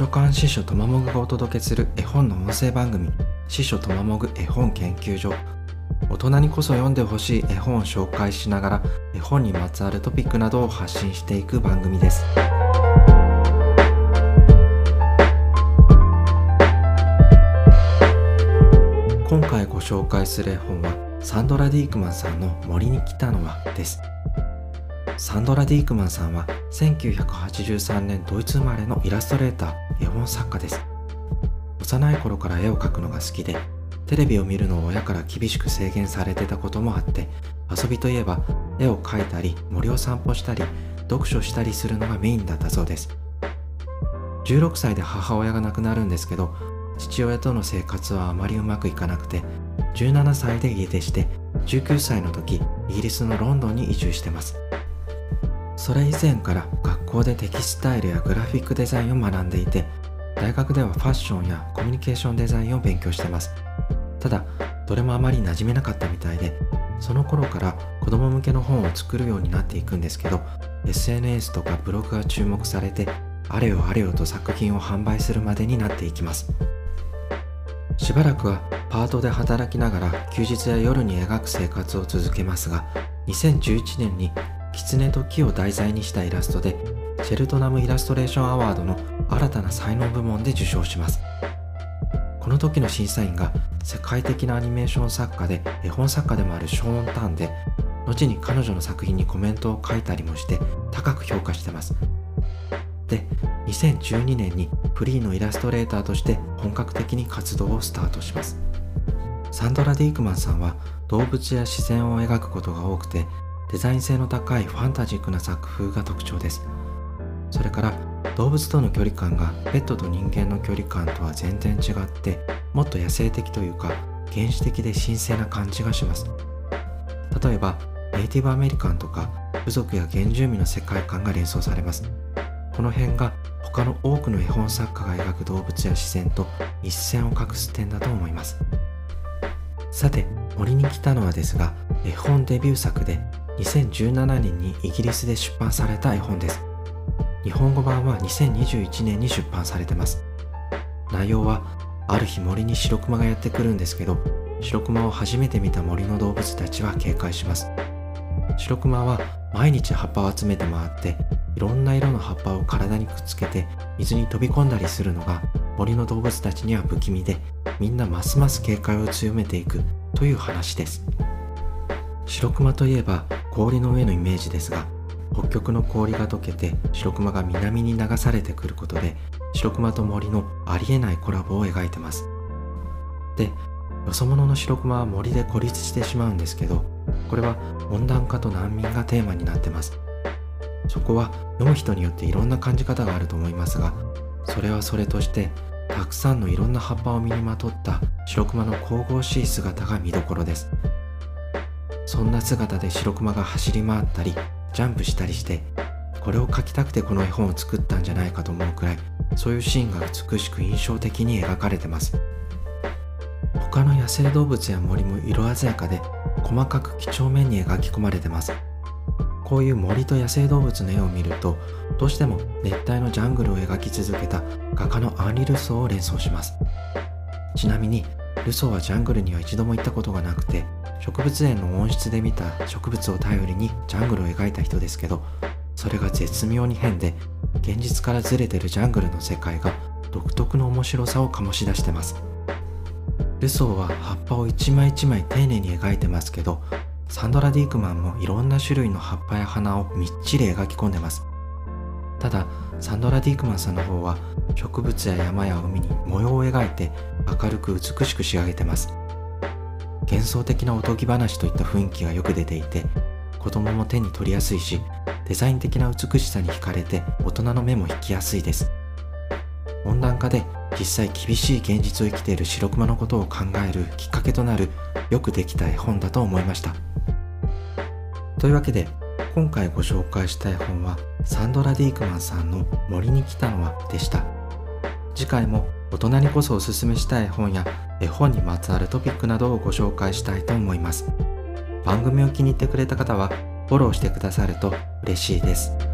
書館司書とまもぐがお届けする絵本の音声番組司書とまもぐ絵本研究所。大人にこそ読んでほしい絵本を紹介しながら絵本にまつわるトピックなどを発信していく番組です。今回ご紹介する絵本はサンドラ・ディークマンさんの森に来たのはです。サンドラ・ディークマンさんは1983年ドイツ生まれのイラストレーター、絵本作家です。幼い頃から絵を描くのが好きで、テレビを見るのを親から厳しく制限されてたこともあって、遊びといえば絵を描いたり、森を散歩したり、読書したりするのがメインだったそうです。16歳で母親が亡くなるんですけど、父親との生活はあまりうまくいかなくて、17歳で家出して、19歳の時、イギリスのロンドンに移住してます。それ以前から学校でテキスタイルやグラフィックデザインを学んでいて大学ではファッションやコミュニケーションデザインを勉強してます。ただどれもあまり馴染めなかったみたいでその頃から子供向けの本を作るようになっていくんですけど SNS とかブログが注目されてあれよあれよと作品を販売するまでになっていきます。しばらくはパートで働きながら休日や夜に描く生活を続けますが2011年に狐と木を題材にしたイラストでシェルトナムイラストレーションアワードの新たな才能部門で受賞します。この時の審査員が世界的なアニメーション作家で絵本作家でもあるショーン・タンで後に彼女の作品にコメントを書いたりもして高く評価してます。で2012年にフリーのイラストレーターとして本格的に活動をスタートします。サンドラ・ディークマンさんは動物や自然を描くことが多くてデザイン性の高いファンタジックな作風が特徴です。それから動物との距離感がペットと人間の距離感とは全然違ってもっと野生的というか原始的で神聖な感じがします。例えばネイティブアメリカンとか部族や原住民の世界観が連想されます。この辺が他の多くの絵本作家が描く動物や自然と一線を画す点だと思います。さて森に来たのはですが絵本デビュー作で2017年にイギリスで出版された絵本です。日本語版は2021年に出版されてます。内容は、ある日森に白熊がやってくるんですけど、白熊を初めて見た森の動物たちは警戒します。白熊は毎日葉っぱを集めて回って、いろんな色の葉っぱを体にくっつけて水に飛び込んだりするのが森の動物たちには不気味で、みんなますます警戒を強めていくという話です。白熊といえば氷の上のイメージですが北極の氷が溶けて白熊が南に流されてくることで白熊と森のありえないコラボを描いてます。でよそ者の白熊は森で孤立してしまうんですけどこれは温暖化と難民がテーマになってます。そこは読む人によっていろんな感じ方があると思いますがそれはそれとしてたくさんのいろんな葉っぱを身にまとった白熊の神々しい姿が見どころです。そんな姿で白熊が走り回ったりジャンプしたりしてこれを描きたくてこの絵本を作ったんじゃないかと思うくらいそういうシーンが美しく印象的に描かれてます。他の野生動物や森も色鮮やかで細かく几帳面に描き込まれてます。こういう森と野生動物の絵を見るとどうしても熱帯のジャングルを描き続けた画家のアンリ・ルソーを連想します。ちなみにルソーはジャングルには一度も行ったことがなくて植物園の温室で見た植物を頼りにジャングルを描いた人ですけどそれが絶妙に変で現実からずれてるジャングルの世界が独特の面白さを醸し出してます。ルソーは葉っぱを一枚一枚丁寧に描いてますけどサンドラ・ディークマンもいろんな種類の葉っぱや花をみっちり描き込んでます。ただサンドラ・ディークマンさんの方は植物や山や海に模様を描いて明るく美しく仕上げてます。幻想的なおとぎ話といった雰囲気がよく出ていて子供も手に取りやすいしデザイン的な美しさに惹かれて大人の目も引きやすいです。温暖化で実際厳しい現実を生きている白熊のことを考えるきっかけとなるよくできた絵本だと思いました。というわけで今回ご紹介した絵本はサンドラ・ディークマンさんの森に来たのはでした。次回も大人にこそおすすめしたい本や絵本にまつわるトピックなどをご紹介したいと思います。番組を気に入ってくれた方はフォローしてくださると嬉しいです。